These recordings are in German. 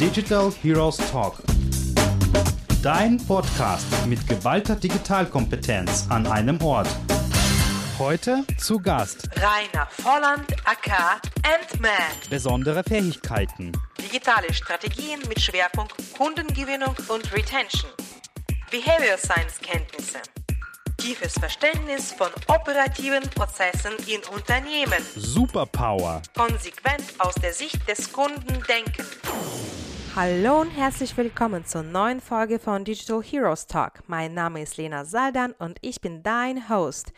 Digital Heroes Talk. Dein Podcast mit geballter Digitalkompetenz an einem Ort. Heute zu Gast Rainer Volland, aka Ant-Man. besondere Fähigkeiten. Digitale Strategien mit Schwerpunkt Kundengewinnung und Retention. Behavioral Science Kenntnisse. Tiefes Verständnis von operativen Prozessen in Unternehmen. Superpower. Konsequent aus der Sicht des Kunden denken. Hallo und herzlich willkommen zur neuen Folge von Digital Heroes Talk. Mein Name ist Lena Saldan und ich bin dein Host.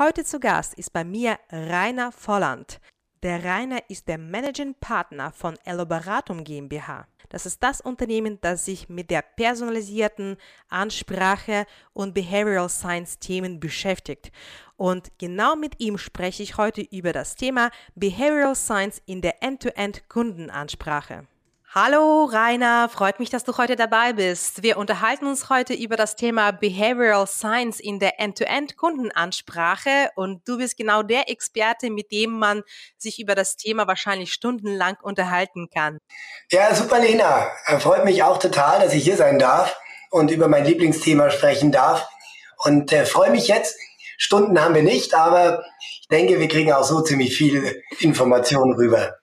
Heute zu Gast ist bei mir Rainer Volland. Der Rainer ist der Managing Partner von Elloberatum GmbH. Das ist das Unternehmen, das sich mit der personalisierten Ansprache und Behavioral Science Themen beschäftigt. Und genau mit ihm spreche ich heute über das Thema Behavioral Science in der End-to-End-Kundenansprache. Hallo Rainer, freut mich, dass du heute dabei bist. Wir unterhalten uns heute über das Thema Behavioral Science in der End-to-End-Kundenansprache und du bist genau der Experte, mit dem man sich über das Thema wahrscheinlich stundenlang unterhalten kann. Ja, super, Lena. Freut mich auch total, dass ich hier sein darf und über mein Lieblingsthema sprechen darf. Und äh, freue mich jetzt. Stunden haben wir nicht, aber ich denke, wir kriegen auch so ziemlich viel Informationen rüber.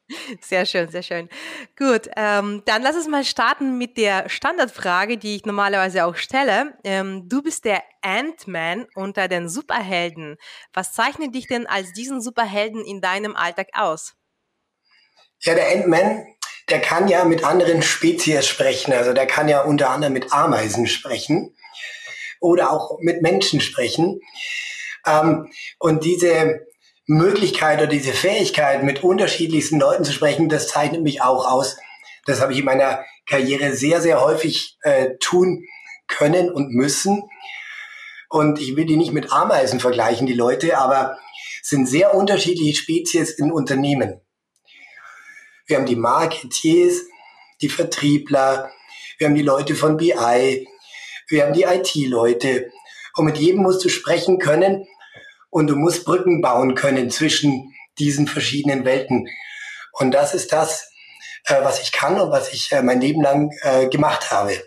Sehr schön, sehr schön. Gut, ähm, dann lass uns mal starten mit der Standardfrage, die ich normalerweise auch stelle. Ähm, du bist der Ant-Man unter den Superhelden. Was zeichnet dich denn als diesen Superhelden in deinem Alltag aus? Ja, der Ant-Man, der kann ja mit anderen Spezies sprechen. Also der kann ja unter anderem mit Ameisen sprechen oder auch mit Menschen sprechen. Ähm, und diese Möglichkeit oder diese Fähigkeit, mit unterschiedlichsten Leuten zu sprechen, das zeichnet mich auch aus. Das habe ich in meiner Karriere sehr, sehr häufig äh, tun können und müssen. Und ich will die nicht mit Ameisen vergleichen, die Leute, aber sind sehr unterschiedliche Spezies in Unternehmen. Wir haben die Marketeers, die Vertriebler, wir haben die Leute von BI, wir haben die IT-Leute. Und mit jedem musst du sprechen können und du musst Brücken bauen können zwischen diesen verschiedenen Welten. Und das ist das, äh, was ich kann und was ich äh, mein Leben lang äh, gemacht habe.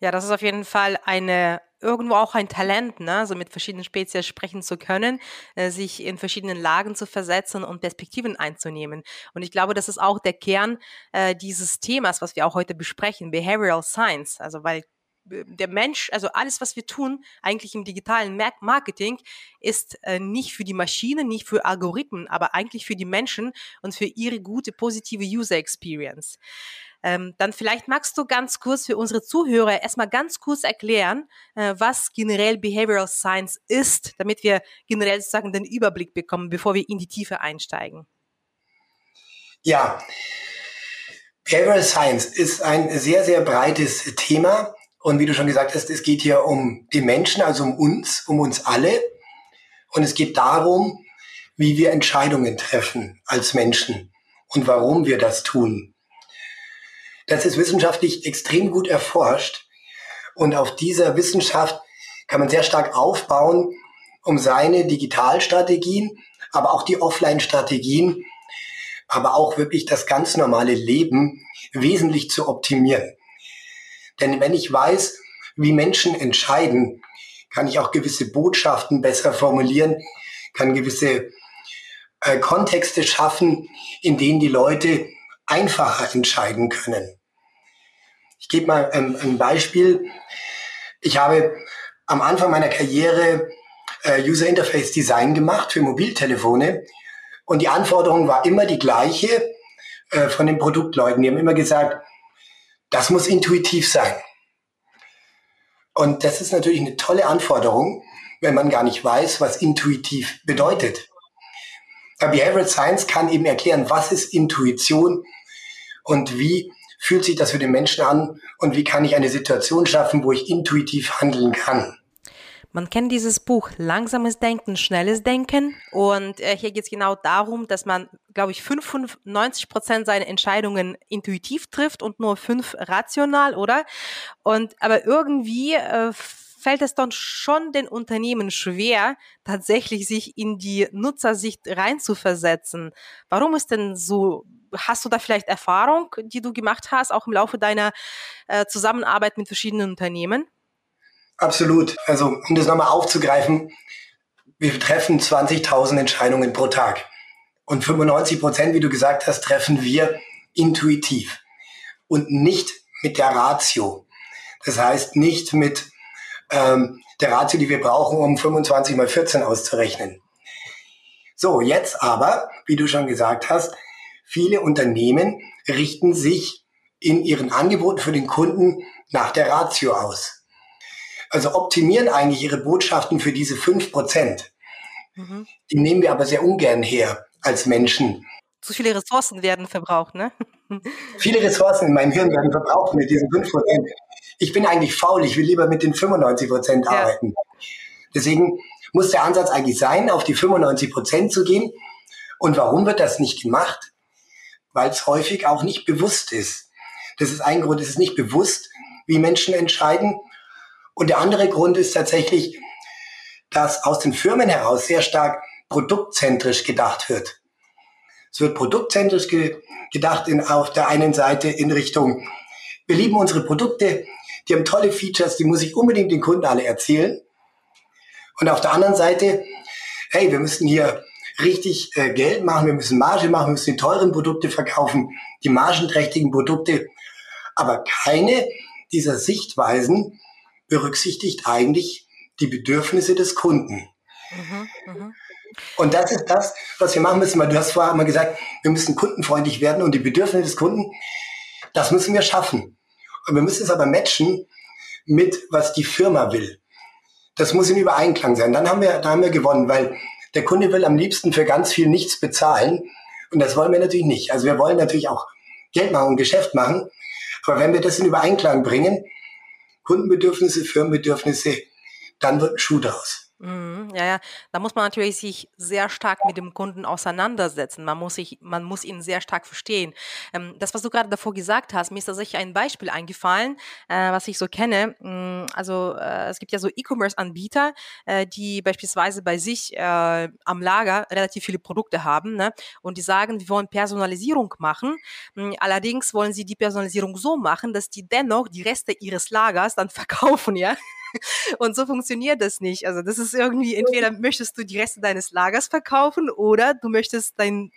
Ja, das ist auf jeden Fall eine irgendwo auch ein Talent, ne? so mit verschiedenen Spezies sprechen zu können, äh, sich in verschiedenen Lagen zu versetzen und Perspektiven einzunehmen. Und ich glaube, das ist auch der Kern äh, dieses Themas, was wir auch heute besprechen, Behavioral Science. Also weil der Mensch, also alles, was wir tun, eigentlich im digitalen Marketing, ist äh, nicht für die Maschine, nicht für Algorithmen, aber eigentlich für die Menschen und für ihre gute, positive User Experience. Ähm, dann vielleicht magst du ganz kurz für unsere Zuhörer erstmal ganz kurz erklären, äh, was generell Behavioral Science ist, damit wir generell sozusagen den Überblick bekommen, bevor wir in die Tiefe einsteigen. Ja, Behavioral Science ist ein sehr, sehr breites Thema und wie du schon gesagt hast, es geht hier um die Menschen, also um uns, um uns alle. Und es geht darum, wie wir Entscheidungen treffen als Menschen und warum wir das tun. Das ist wissenschaftlich extrem gut erforscht. Und auf dieser Wissenschaft kann man sehr stark aufbauen, um seine Digitalstrategien, aber auch die Offline-Strategien, aber auch wirklich das ganz normale Leben wesentlich zu optimieren. Denn wenn ich weiß, wie Menschen entscheiden, kann ich auch gewisse Botschaften besser formulieren, kann gewisse äh, Kontexte schaffen, in denen die Leute einfacher entscheiden können. Ich gebe mal ähm, ein Beispiel. Ich habe am Anfang meiner Karriere äh, User Interface Design gemacht für Mobiltelefone und die Anforderung war immer die gleiche äh, von den Produktleuten. Die haben immer gesagt, das muss intuitiv sein. Und das ist natürlich eine tolle Anforderung, wenn man gar nicht weiß, was intuitiv bedeutet. Behavioral Science kann eben erklären, was ist Intuition und wie fühlt sich das für den Menschen an und wie kann ich eine Situation schaffen, wo ich intuitiv handeln kann. Man kennt dieses Buch Langsames Denken, Schnelles Denken. Und äh, hier geht es genau darum, dass man, glaube ich, 95 Prozent seiner Entscheidungen intuitiv trifft und nur fünf rational, oder? Und aber irgendwie äh, fällt es dann schon den Unternehmen schwer, tatsächlich sich in die Nutzersicht reinzuversetzen. Warum ist denn so hast du da vielleicht Erfahrung, die du gemacht hast, auch im Laufe deiner äh, Zusammenarbeit mit verschiedenen Unternehmen? Absolut. Also um das nochmal aufzugreifen, wir treffen 20.000 Entscheidungen pro Tag. Und 95 Prozent, wie du gesagt hast, treffen wir intuitiv und nicht mit der Ratio. Das heißt nicht mit ähm, der Ratio, die wir brauchen, um 25 mal 14 auszurechnen. So, jetzt aber, wie du schon gesagt hast, viele Unternehmen richten sich in ihren Angeboten für den Kunden nach der Ratio aus. Also optimieren eigentlich ihre Botschaften für diese 5%. Mhm. Die nehmen wir aber sehr ungern her als Menschen. Zu viele Ressourcen werden verbraucht, ne? Viele Ressourcen in meinem Hirn werden verbraucht mit diesen 5%. Ich bin eigentlich faul, ich will lieber mit den 95% ja. arbeiten. Deswegen muss der Ansatz eigentlich sein, auf die 95 Prozent zu gehen. Und warum wird das nicht gemacht? Weil es häufig auch nicht bewusst ist. Das ist ein Grund, es ist nicht bewusst, wie Menschen entscheiden. Und der andere Grund ist tatsächlich, dass aus den Firmen heraus sehr stark produktzentrisch gedacht wird. Es wird produktzentrisch ge gedacht in, auf der einen Seite in Richtung, wir lieben unsere Produkte, die haben tolle Features, die muss ich unbedingt den Kunden alle erzählen. Und auf der anderen Seite, hey, wir müssen hier richtig äh, Geld machen, wir müssen Marge machen, wir müssen die teuren Produkte verkaufen, die margenträchtigen Produkte. Aber keine dieser Sichtweisen berücksichtigt eigentlich die Bedürfnisse des Kunden. Mhm, mh. Und das ist das, was wir machen müssen, weil du hast vorher mal gesagt, wir müssen kundenfreundlich werden und die Bedürfnisse des Kunden, das müssen wir schaffen. Und wir müssen es aber matchen mit, was die Firma will. Das muss in Übereinklang sein. Dann haben wir, da haben wir gewonnen, weil der Kunde will am liebsten für ganz viel nichts bezahlen. Und das wollen wir natürlich nicht. Also wir wollen natürlich auch Geld machen und Geschäft machen. Aber wenn wir das in Übereinklang bringen, Kundenbedürfnisse, Firmenbedürfnisse, dann wird ein Schuh draus. Mhm, ja, ja, da muss man natürlich sich sehr stark mit dem Kunden auseinandersetzen. Man muss sich, man muss ihn sehr stark verstehen. Ähm, das, was du gerade davor gesagt hast, mir ist tatsächlich ein Beispiel eingefallen, äh, was ich so kenne. Mm, also äh, es gibt ja so E-Commerce-Anbieter, äh, die beispielsweise bei sich äh, am Lager relativ viele Produkte haben, ne? Und die sagen, wir wollen Personalisierung machen. Mm, allerdings wollen sie die Personalisierung so machen, dass die dennoch die Reste ihres Lagers dann verkaufen, ja. Und so funktioniert das nicht. Also das ist irgendwie, entweder möchtest du die Reste deines Lagers verkaufen oder du möchtest dein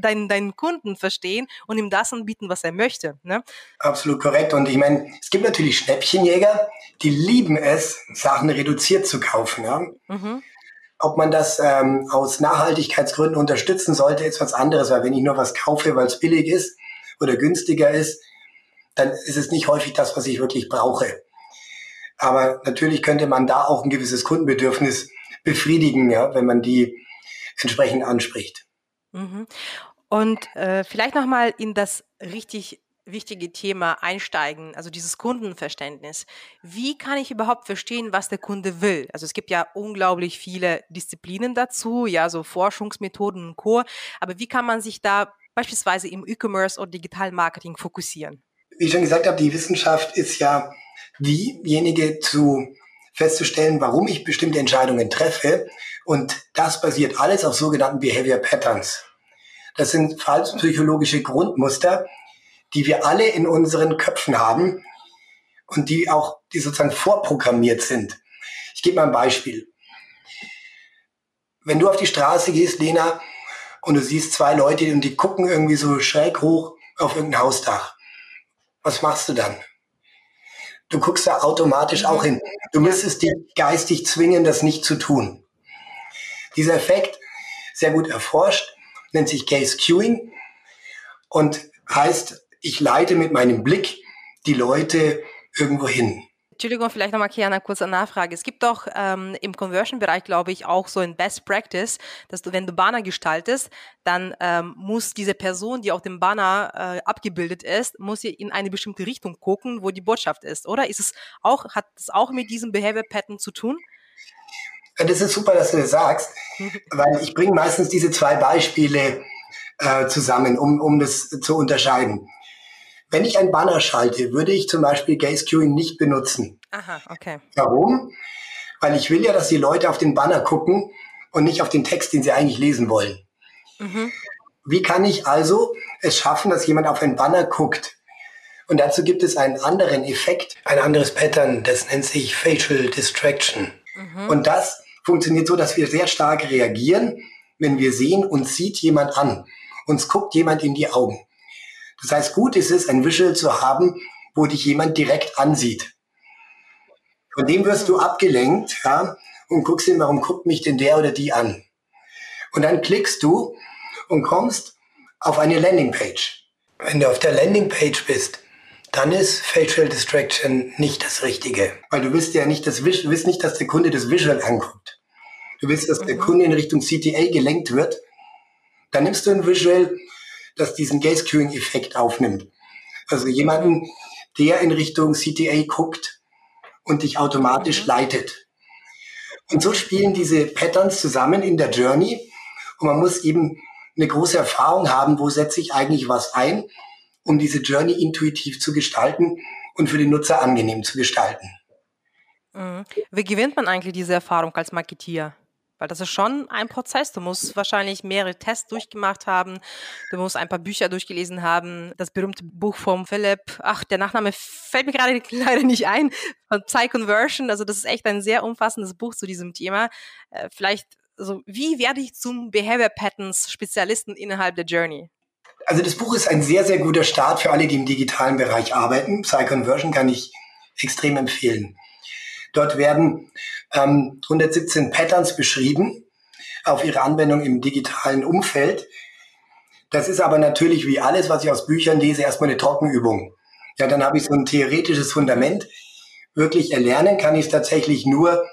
deinen, deinen Kunden verstehen und ihm das anbieten, was er möchte. Ne? Absolut korrekt. Und ich meine, es gibt natürlich Schnäppchenjäger, die lieben es, Sachen reduziert zu kaufen. Ja? Mhm. Ob man das ähm, aus Nachhaltigkeitsgründen unterstützen sollte, ist was anderes, weil wenn ich nur was kaufe, weil es billig ist oder günstiger ist, dann ist es nicht häufig das, was ich wirklich brauche. Aber natürlich könnte man da auch ein gewisses Kundenbedürfnis befriedigen, ja, wenn man die entsprechend anspricht. Mhm. Und äh, vielleicht nochmal in das richtig wichtige Thema einsteigen, also dieses Kundenverständnis. Wie kann ich überhaupt verstehen, was der Kunde will? Also es gibt ja unglaublich viele Disziplinen dazu, ja, so Forschungsmethoden und Co. Aber wie kann man sich da beispielsweise im E-Commerce oder Digitalmarketing fokussieren? Wie ich schon gesagt habe, die Wissenschaft ist ja diejenige zu festzustellen, warum ich bestimmte Entscheidungen treffe. Und das basiert alles auf sogenannten Behavior Patterns. Das sind verhaltenspsychologische Grundmuster, die wir alle in unseren Köpfen haben und die auch, die sozusagen vorprogrammiert sind. Ich gebe mal ein Beispiel. Wenn du auf die Straße gehst, Lena, und du siehst zwei Leute und die gucken irgendwie so schräg hoch auf irgendein Hausdach, was machst du dann? Du guckst da automatisch auch hin. Du müsstest dich geistig zwingen, das nicht zu tun. Dieser Effekt, sehr gut erforscht, nennt sich Case Queuing und heißt, ich leite mit meinem Blick die Leute irgendwo hin. Entschuldigung, vielleicht nochmal, Kiana, kurze Nachfrage. Es gibt doch ähm, im Conversion-Bereich, glaube ich, auch so ein Best Practice, dass du, wenn du Banner gestaltest, dann ähm, muss diese Person, die auf dem Banner äh, abgebildet ist, muss sie in eine bestimmte Richtung gucken, wo die Botschaft ist, oder? Ist es auch, hat es auch mit diesem Behavior Pattern zu tun? Das ist super, dass du das sagst, weil ich bringe meistens diese zwei Beispiele äh, zusammen, um, um das zu unterscheiden. Wenn ich ein Banner schalte, würde ich zum Beispiel Gaze Queuing nicht benutzen. Aha, okay. Warum? Weil ich will ja, dass die Leute auf den Banner gucken und nicht auf den Text, den sie eigentlich lesen wollen. Mhm. Wie kann ich also es schaffen, dass jemand auf ein Banner guckt? Und dazu gibt es einen anderen Effekt, ein anderes Pattern, das nennt sich Facial Distraction. Mhm. Und das funktioniert so, dass wir sehr stark reagieren, wenn wir sehen, uns sieht jemand an. Uns guckt jemand in die Augen. Das heißt, gut ist es, ein Visual zu haben, wo dich jemand direkt ansieht. Von dem wirst du abgelenkt, ja, und guckst dir, warum guckt mich denn der oder die an? Und dann klickst du und kommst auf eine Landingpage. Wenn du auf der Landingpage bist, dann ist Facial Distraction nicht das Richtige. Weil du willst ja nicht, das, du willst nicht, dass der Kunde das Visual anguckt. Du willst, dass mhm. der Kunde in Richtung CTA gelenkt wird. Dann nimmst du ein Visual, das diesen Gaze-Queuing-Effekt aufnimmt. Also jemanden, der in Richtung CTA guckt und dich automatisch mhm. leitet. Und so spielen diese Patterns zusammen in der Journey. Und man muss eben eine große Erfahrung haben, wo setze ich eigentlich was ein, um diese Journey intuitiv zu gestalten und für den Nutzer angenehm zu gestalten. Mhm. Wie gewinnt man eigentlich diese Erfahrung als Marketier? Weil das ist schon ein Prozess. Du musst wahrscheinlich mehrere Tests durchgemacht haben. Du musst ein paar Bücher durchgelesen haben. Das berühmte Buch vom Philipp, ach, der Nachname fällt mir gerade leider nicht ein, von Psyconversion. Also das ist echt ein sehr umfassendes Buch zu diesem Thema. Äh, vielleicht, also wie werde ich zum Behavior Patterns Spezialisten innerhalb der Journey? Also das Buch ist ein sehr, sehr guter Start für alle, die im digitalen Bereich arbeiten. Psyconversion kann ich extrem empfehlen. Dort werden ähm, 117 Patterns beschrieben auf ihre Anwendung im digitalen Umfeld. Das ist aber natürlich wie alles, was ich aus Büchern lese, erstmal eine Trockenübung. Ja, dann habe ich so ein theoretisches Fundament. Wirklich erlernen kann ich es tatsächlich nur,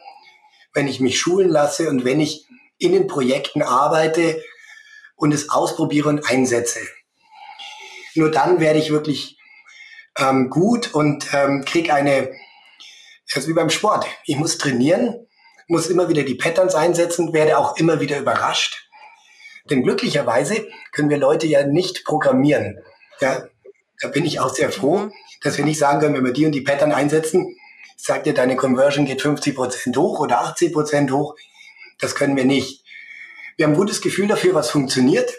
wenn ich mich schulen lasse und wenn ich in den Projekten arbeite und es ausprobiere und einsetze. Nur dann werde ich wirklich ähm, gut und ähm, kriege eine das ist wie beim Sport. Ich muss trainieren, muss immer wieder die Patterns einsetzen, werde auch immer wieder überrascht. Denn glücklicherweise können wir Leute ja nicht programmieren. Ja, da bin ich auch sehr froh, mhm. dass wir nicht sagen können, wenn wir die und die Pattern einsetzen, sagt dir, deine Conversion geht 50 Prozent hoch oder 80 Prozent hoch. Das können wir nicht. Wir haben ein gutes Gefühl dafür, was funktioniert.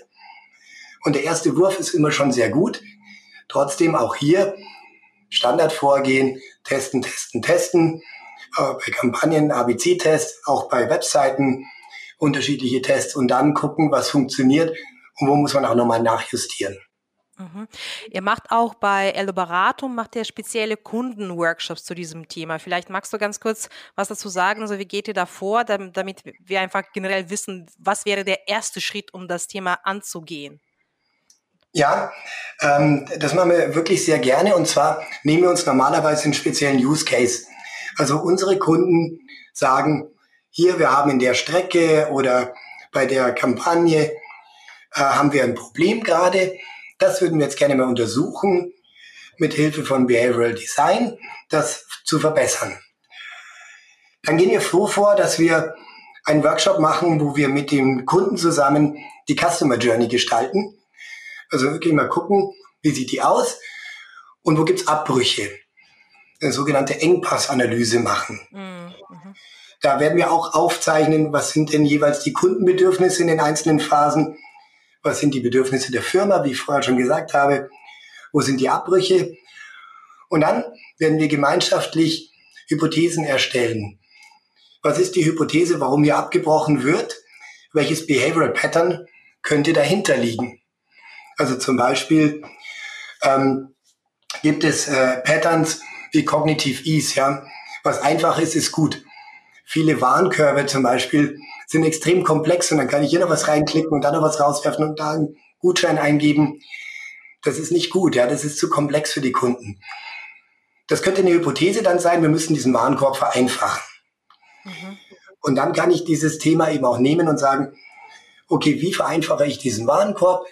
Und der erste Wurf ist immer schon sehr gut. Trotzdem auch hier Standardvorgehen, testen, testen, testen, äh, bei Kampagnen ABC-Test, auch bei Webseiten unterschiedliche Tests und dann gucken, was funktioniert und wo muss man auch nochmal nachjustieren. Mhm. Ihr macht auch bei Eloberatum, macht ihr spezielle Kundenworkshops zu diesem Thema. Vielleicht magst du ganz kurz was dazu sagen, also wie geht ihr da vor, damit wir einfach generell wissen, was wäre der erste Schritt, um das Thema anzugehen? Ja, ähm, das machen wir wirklich sehr gerne. Und zwar nehmen wir uns normalerweise einen speziellen Use Case. Also unsere Kunden sagen, hier, wir haben in der Strecke oder bei der Kampagne äh, haben wir ein Problem gerade. Das würden wir jetzt gerne mal untersuchen, mit Hilfe von Behavioral Design, das zu verbessern. Dann gehen wir so vor, dass wir einen Workshop machen, wo wir mit dem Kunden zusammen die Customer Journey gestalten also wirklich mal gucken, wie sieht die aus und wo gibt's Abbrüche. Eine sogenannte Engpassanalyse machen. Mhm. Da werden wir auch aufzeichnen, was sind denn jeweils die Kundenbedürfnisse in den einzelnen Phasen, was sind die Bedürfnisse der Firma, wie ich vorher schon gesagt habe, wo sind die Abbrüche. Und dann werden wir gemeinschaftlich Hypothesen erstellen. Was ist die Hypothese, warum hier abgebrochen wird? Welches Behavioral Pattern könnte dahinter liegen? Also zum Beispiel ähm, gibt es äh, Patterns wie Cognitive Ease, ja. Was einfach ist, ist gut. Viele Warenkörbe zum Beispiel sind extrem komplex und dann kann ich hier noch was reinklicken und da noch was rauswerfen und da einen Gutschein eingeben. Das ist nicht gut, ja. Das ist zu komplex für die Kunden. Das könnte eine Hypothese dann sein, wir müssen diesen Warenkorb vereinfachen. Mhm. Und dann kann ich dieses Thema eben auch nehmen und sagen, okay, wie vereinfache ich diesen Warenkorb?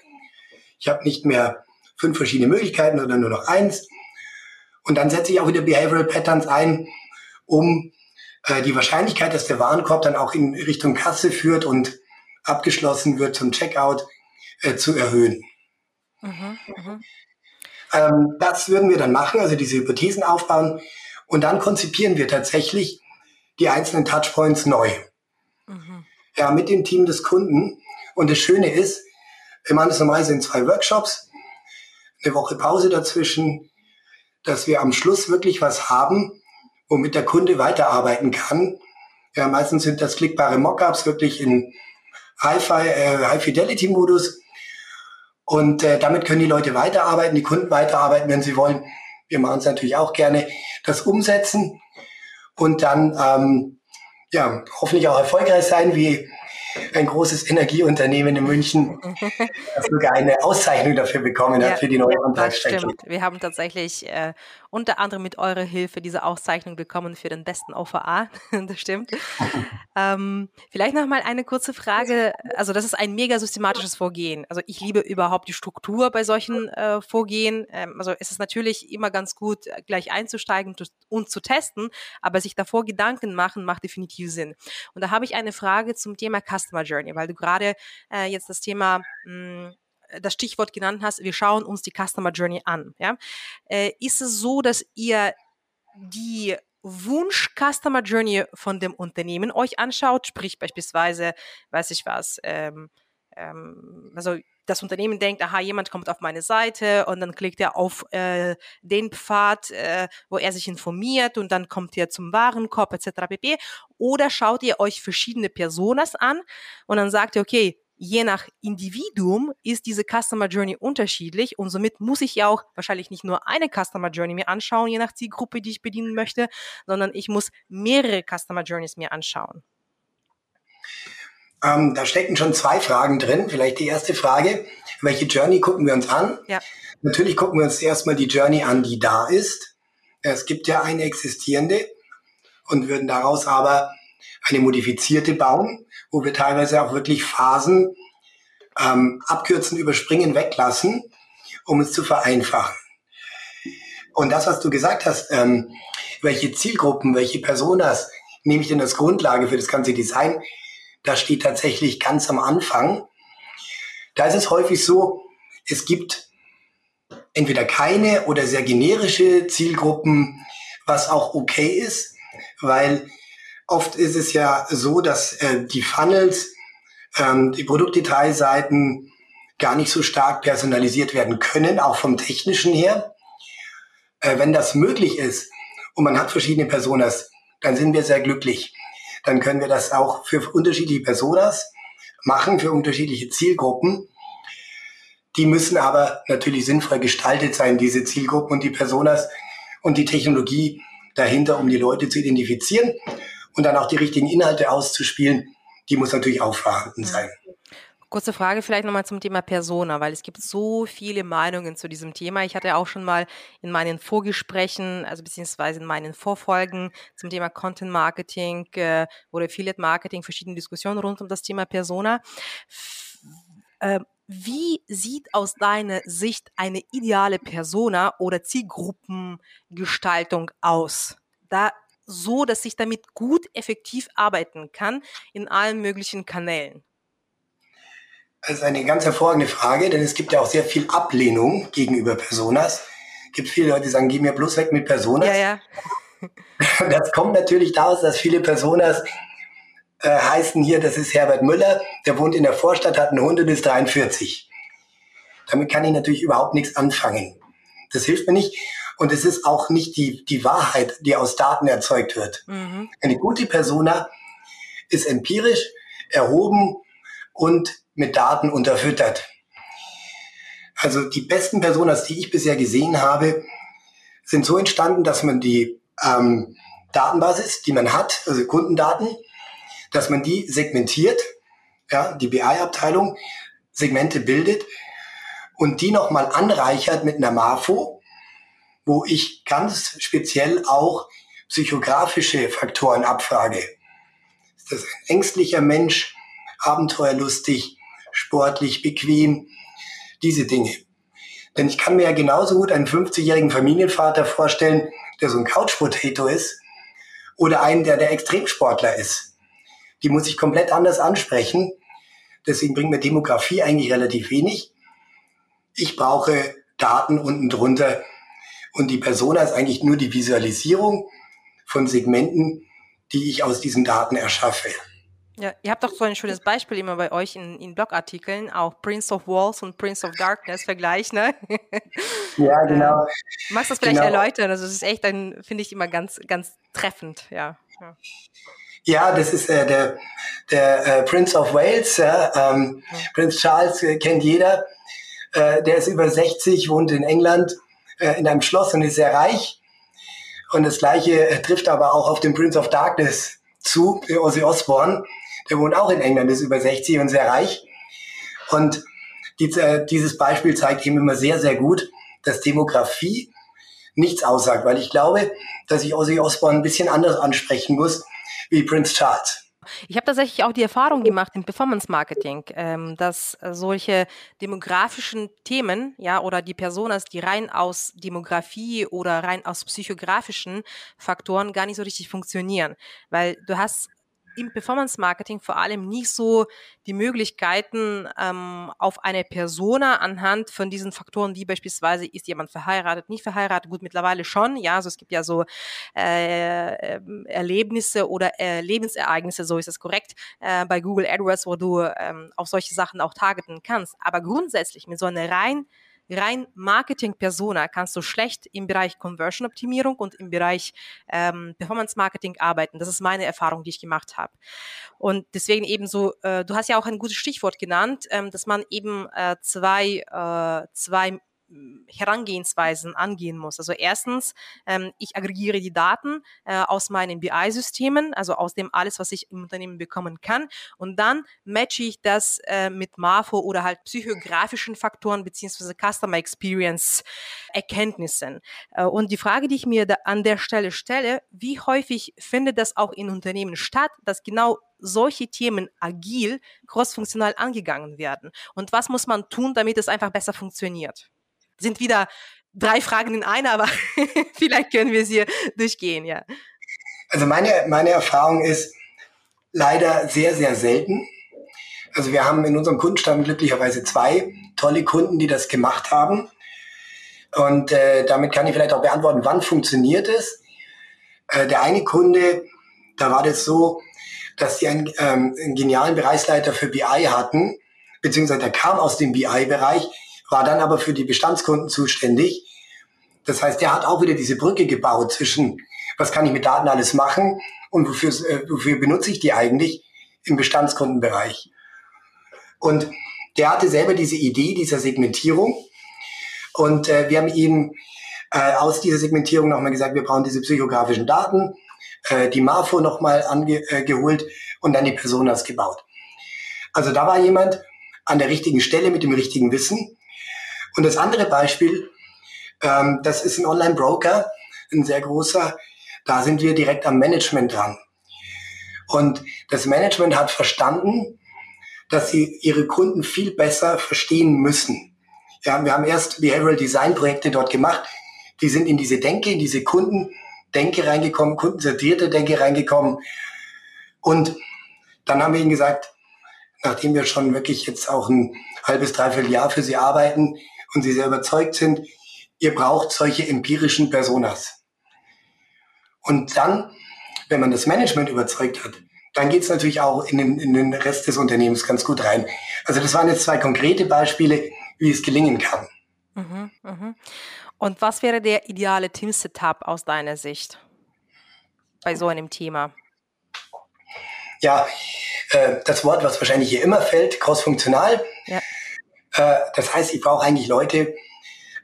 Ich habe nicht mehr fünf verschiedene Möglichkeiten, sondern nur noch eins. Und dann setze ich auch wieder Behavioral Patterns ein, um äh, die Wahrscheinlichkeit, dass der Warenkorb dann auch in Richtung Kasse führt und abgeschlossen wird zum Checkout, äh, zu erhöhen. Mhm, mh. ähm, das würden wir dann machen, also diese Hypothesen aufbauen. Und dann konzipieren wir tatsächlich die einzelnen Touchpoints neu. Mhm. Ja, mit dem Team des Kunden. Und das Schöne ist, Wir machen das normalerweise in zwei Workshops, eine Woche Pause dazwischen, dass wir am Schluss wirklich was haben, womit der Kunde weiterarbeiten kann. Ja, meistens sind das klickbare Mockups wirklich in High-Fidelity-Modus. Äh, High und äh, damit können die Leute weiterarbeiten, die Kunden weiterarbeiten, wenn sie wollen. Wir machen es natürlich auch gerne, das umsetzen und dann ähm, ja hoffentlich auch erfolgreich sein, wie ein großes Energieunternehmen in München sogar eine Auszeichnung dafür bekommen ja, hat für die neue Antragsstrecke. Wir haben tatsächlich äh, unter anderem mit eurer Hilfe diese Auszeichnung bekommen für den besten OVA. das stimmt. ähm, vielleicht noch mal eine kurze Frage. Also das ist ein mega systematisches Vorgehen. Also ich liebe überhaupt die Struktur bei solchen äh, Vorgehen. Ähm, also es ist natürlich immer ganz gut, gleich einzusteigen und zu testen, aber sich davor Gedanken machen, macht definitiv Sinn. Und da habe ich eine Frage zum Thema Customer Journey, weil du gerade äh, jetzt das Thema mh, hm, das Stichwort genannt hast, wir schauen uns die Customer Journey an. Ja? Äh, ist es so, dass ihr die Wunsch Customer Journey von dem Unternehmen euch anschaut, sprich beispielsweise, weiß ich was, ähm, ähm, also das Unternehmen denkt, aha, jemand kommt auf meine Seite und dann klickt er auf äh, den Pfad, äh, wo er sich informiert und dann kommt er zum Warenkorb etc. pp. Oder schaut ihr euch verschiedene Personas an und dann sagt ihr, okay, je nach Individuum ist diese Customer Journey unterschiedlich und somit muss ich ja auch wahrscheinlich nicht nur eine Customer Journey mir anschauen, je nach Zielgruppe, die ich bedienen möchte, sondern ich muss mehrere Customer Journeys mir anschauen. Ähm, da stecken schon zwei Fragen drin. Vielleicht die erste Frage, welche Journey gucken wir uns an? Ja. Natürlich gucken wir uns erstmal die Journey an, die da ist. Es gibt ja eine existierende und würden daraus aber eine modifizierte bauen, wo wir teilweise auch wirklich Phasen ähm, abkürzen, überspringen, weglassen, um es zu vereinfachen. Und das, was du gesagt hast, ähm, welche Zielgruppen, welche Personas nehme ich denn als Grundlage für das ganze Design, das steht tatsächlich ganz am Anfang. Da ist es häufig so, es gibt entweder keine oder sehr generische Zielgruppen, was auch okay ist, weil Oft ist es ja so, dass äh, die Funnels, ähm, die Produktdetailseiten gar nicht so stark personalisiert werden können, auch vom technischen her. Äh, wenn das möglich ist und man hat verschiedene Personas, dann sind wir sehr glücklich. Dann können wir das auch für unterschiedliche Personas machen, für unterschiedliche Zielgruppen. Die müssen aber natürlich sinnvoll gestaltet sein, diese Zielgruppen und die Personas und die Technologie dahinter, um die Leute zu identifizieren und dann auch die richtigen Inhalte auszuspielen, die muss natürlich auch vorhanden sein. Kurze Frage vielleicht nochmal zum Thema Persona, weil es gibt so viele Meinungen zu diesem Thema. Ich hatte auch schon mal in meinen Vorgesprächen, also beziehungsweise in meinen Vorfolgen zum Thema Content Marketing äh, oder Affiliate Marketing verschiedene Diskussionen rund um das Thema Persona. Äh, wie sieht aus deiner Sicht eine ideale Persona oder Zielgruppengestaltung aus? Da so, dass ich damit gut effektiv arbeiten kann in allen möglichen Kanälen? Das ist eine ganz hervorragende Frage, denn es gibt ja auch sehr viel Ablehnung gegenüber Personas. Es gibt viele Leute, die sagen, geh mir bloß weg mit Personas. Ja, ja. Das kommt natürlich daraus, dass viele Personas äh, heißen hier, das ist Herbert Müller, der wohnt in der Vorstadt, hat einen Hund und ist 43. Damit kann ich natürlich überhaupt nichts anfangen. Das hilft mir nicht. Und es ist auch nicht die, die Wahrheit, die aus Daten erzeugt wird. Mhm. Eine gute Persona ist empirisch erhoben und mit Daten unterfüttert. Also die besten Personas, die ich bisher gesehen habe, sind so entstanden, dass man die ähm, Datenbasis, die man hat, also Kundendaten, dass man die segmentiert, ja, die BI-Abteilung Segmente bildet und die nochmal anreichert mit einer MAFO, wo ich ganz speziell auch psychografische Faktoren abfrage. Ist das ein ängstlicher Mensch, abenteuerlustig, sportlich, bequem, diese Dinge. Denn ich kann mir ja genauso gut einen 50-jährigen Familienvater vorstellen, der so ein Couch-Potato ist, oder einen, der der Extremsportler ist. Die muss ich komplett anders ansprechen. Deswegen bringt mir Demografie eigentlich relativ wenig. Ich brauche Daten unten drunter, und die Persona ist eigentlich nur die Visualisierung von Segmenten, die ich aus diesen Daten erschaffe. Ja, ihr habt doch so ein schönes Beispiel immer bei euch in, in Blogartikeln, auch Prince of Walls und Prince of Darkness Vergleich, ne? Ja, genau. Ähm, magst du das vielleicht genau. erläutern? Also es ist echt ein, finde ich immer ganz, ganz treffend, ja. ja. Ja, das ist äh, der, der äh, Prince of Wales. Ja, ähm, Ja. Prinz Charles äh, kennt jeder. Äh, der ist über 60, wohnt in England äh, in einem Schloss und ist sehr reich. Und das Gleiche äh, trifft aber auch auf den Prince of Darkness zu, äh, Ozzy Osbourne. Der wohnt auch in England, ist über 60 und sehr reich. Und äh, dieses Beispiel zeigt eben immer sehr, sehr gut, dass Demografie nichts aussagt, weil ich glaube, dass ich Ozzy Osbourne ein bisschen anders ansprechen muss wie Prince Charles. Ich habe tatsächlich auch die Erfahrung gemacht im Performance Marketing, ähm, dass äh, solche demografischen Themen, ja, oder die Personas, die rein aus Demografie oder rein aus psychografischen Faktoren gar nicht so richtig funktionieren, weil du hast im Performance Marketing vor allem nicht so die Möglichkeiten ähm, auf eine Persona anhand von diesen Faktoren, wie beispielsweise ist jemand verheiratet, nicht verheiratet, gut mittlerweile schon, ja, also es gibt ja so äh, ähm, Erlebnisse oder äh, Lebensereignisse, so ist es korrekt, äh, bei Google AdWords, wo du ähm, auf solche Sachen auch targeten kannst. Aber grundsätzlich mit so einer rein rein Marketing-Persona kannst du schlecht im Bereich Conversion-Optimierung und im Bereich ähm, Performance-Marketing arbeiten. Das ist meine Erfahrung, die ich gemacht habe. Und deswegen eben so, äh, du hast ja auch ein gutes Stichwort genannt, ähm, dass man eben äh, zwei, äh, zwei Herangehensweisen angehen muss. Also erstens, ähm, ich aggregiere die Daten äh, aus meinen BI-Systemen, also aus dem alles, was ich im Unternehmen bekommen kann. Und dann matche ich das äh, mit MAFO oder halt psychografischen Faktoren beziehungsweise Customer Experience Erkenntnissen. Äh, und die Frage, die ich mir da an der Stelle stelle, wie häufig findet das auch in Unternehmen statt, dass genau solche Themen agil, crossfunktional angegangen werden? Und was muss man tun, damit es einfach besser funktioniert? Sind wieder drei Fragen in einer, aber vielleicht können wir sie durchgehen, ja. Also meine, meine Erfahrung ist leider sehr, sehr selten. Also wir haben in unserem Kundenstamm glücklicherweise zwei tolle Kunden, die das gemacht haben. Und äh, damit kann ich vielleicht auch beantworten, wann funktioniert es. Äh, der eine Kunde, da war das so, dass die einen, ähm, einen genialen Bereichsleiter für BI hatten, beziehungsweise der kam aus dem BI-Bereich, war dann aber für die Bestandskunden zuständig. Das heißt, der hat auch wieder diese Brücke gebaut zwischen, was kann ich mit Daten alles machen und wofür, äh, wofür benutze ich die eigentlich im Bestandskundenbereich. Und der hatte selber diese Idee dieser Segmentierung. Und äh, wir haben ihm äh, aus dieser Segmentierung nochmal gesagt, wir brauchen diese psychografischen Daten, äh, die Marfo nochmal angeholt äh, und dann die Personas gebaut. Also da war jemand an der richtigen Stelle mit dem richtigen Wissen. Und das andere Beispiel, ähm, das ist ein Online-Broker, ein sehr großer. Da sind wir direkt am Management dran. Und das Management hat verstanden, dass sie ihre Kunden viel besser verstehen müssen. Ja, wir haben erst Behavioral Design Projekte dort gemacht. Die sind in diese Denke, in diese Kundendenke reingekommen, kundenzentrierte Denke reingekommen. Und dann haben wir ihnen gesagt, nachdem wir schon wirklich jetzt auch ein halbes, dreiviertel Jahr für sie arbeiten und sie sehr überzeugt sind, ihr braucht solche empirischen Personas. Und dann, wenn man das Management überzeugt hat, dann geht es natürlich auch in den, in den Rest des Unternehmens ganz gut rein. Also das waren jetzt zwei konkrete Beispiele, wie es gelingen kann. Mhm, mhm. Und was wäre der ideale Team-Setup aus deiner Sicht bei so einem Thema? Ja, äh, das Wort, was wahrscheinlich hier immer fällt, crossfunktional. Ja. Äh, das heißt, ich brauche eigentlich Leute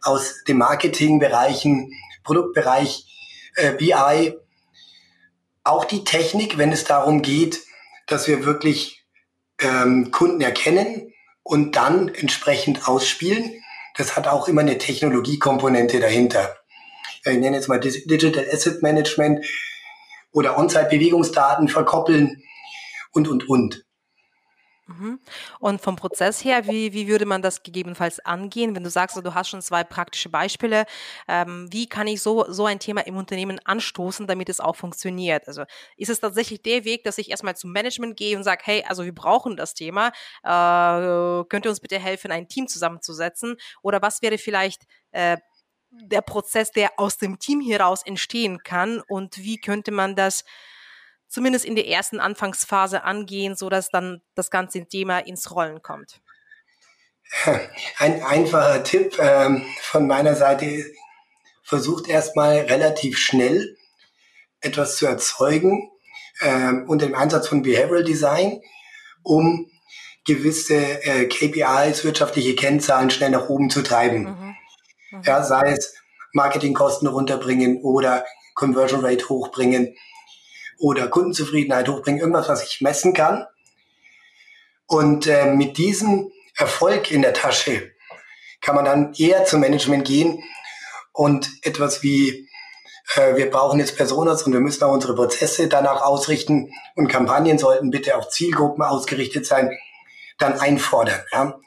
aus den Marketingbereichen, Produktbereich, äh, BI, auch die Technik, wenn es darum geht, dass wir wirklich ähm, Kunden erkennen und dann entsprechend ausspielen. Das hat auch immer eine Technologiekomponente dahinter. Ich nenne jetzt mal Digital Asset Management oder On-Site-Bewegungsdaten verkoppeln und, und, und. Mhm. Und vom Prozess her, wie, wie würde man das gegebenenfalls angehen, wenn du sagst, du hast schon zwei praktische Beispiele, ähm, wie kann ich so, so ein Thema im Unternehmen anstoßen, damit es auch funktioniert? Also ist es tatsächlich der Weg, dass ich erstmal zum Management gehe und sage, hey, also wir brauchen das Thema, äh, könnt ihr uns bitte helfen, ein Team zusammenzusetzen? Oder was wäre vielleicht äh, der Prozess, der aus dem Team heraus entstehen kann und wie könnte man das zumindest in der ersten Anfangsphase angehen, sodass dann das ganze Thema ins Rollen kommt? Ein einfacher Tipp ähm, von meiner Seite, versucht erstmal relativ schnell etwas zu erzeugen ähm, unter dem Einsatz von Behavioral Design, um gewisse äh, KPIs, wirtschaftliche Kennzahlen schnell nach oben zu treiben. Mhm. Mhm. Ja, sei es Marketingkosten runterbringen oder Conversion Rate hochbringen oder Kundenzufriedenheit hochbringen, irgendwas, was ich messen kann. Und äh, mit diesem Erfolg in der Tasche kann man dann eher zum Management gehen und etwas wie äh, wir brauchen jetzt Personas und wir müssen auch unsere Prozesse danach ausrichten und Kampagnen sollten bitte auf Zielgruppen ausgerichtet sein, dann einfordern. Ja.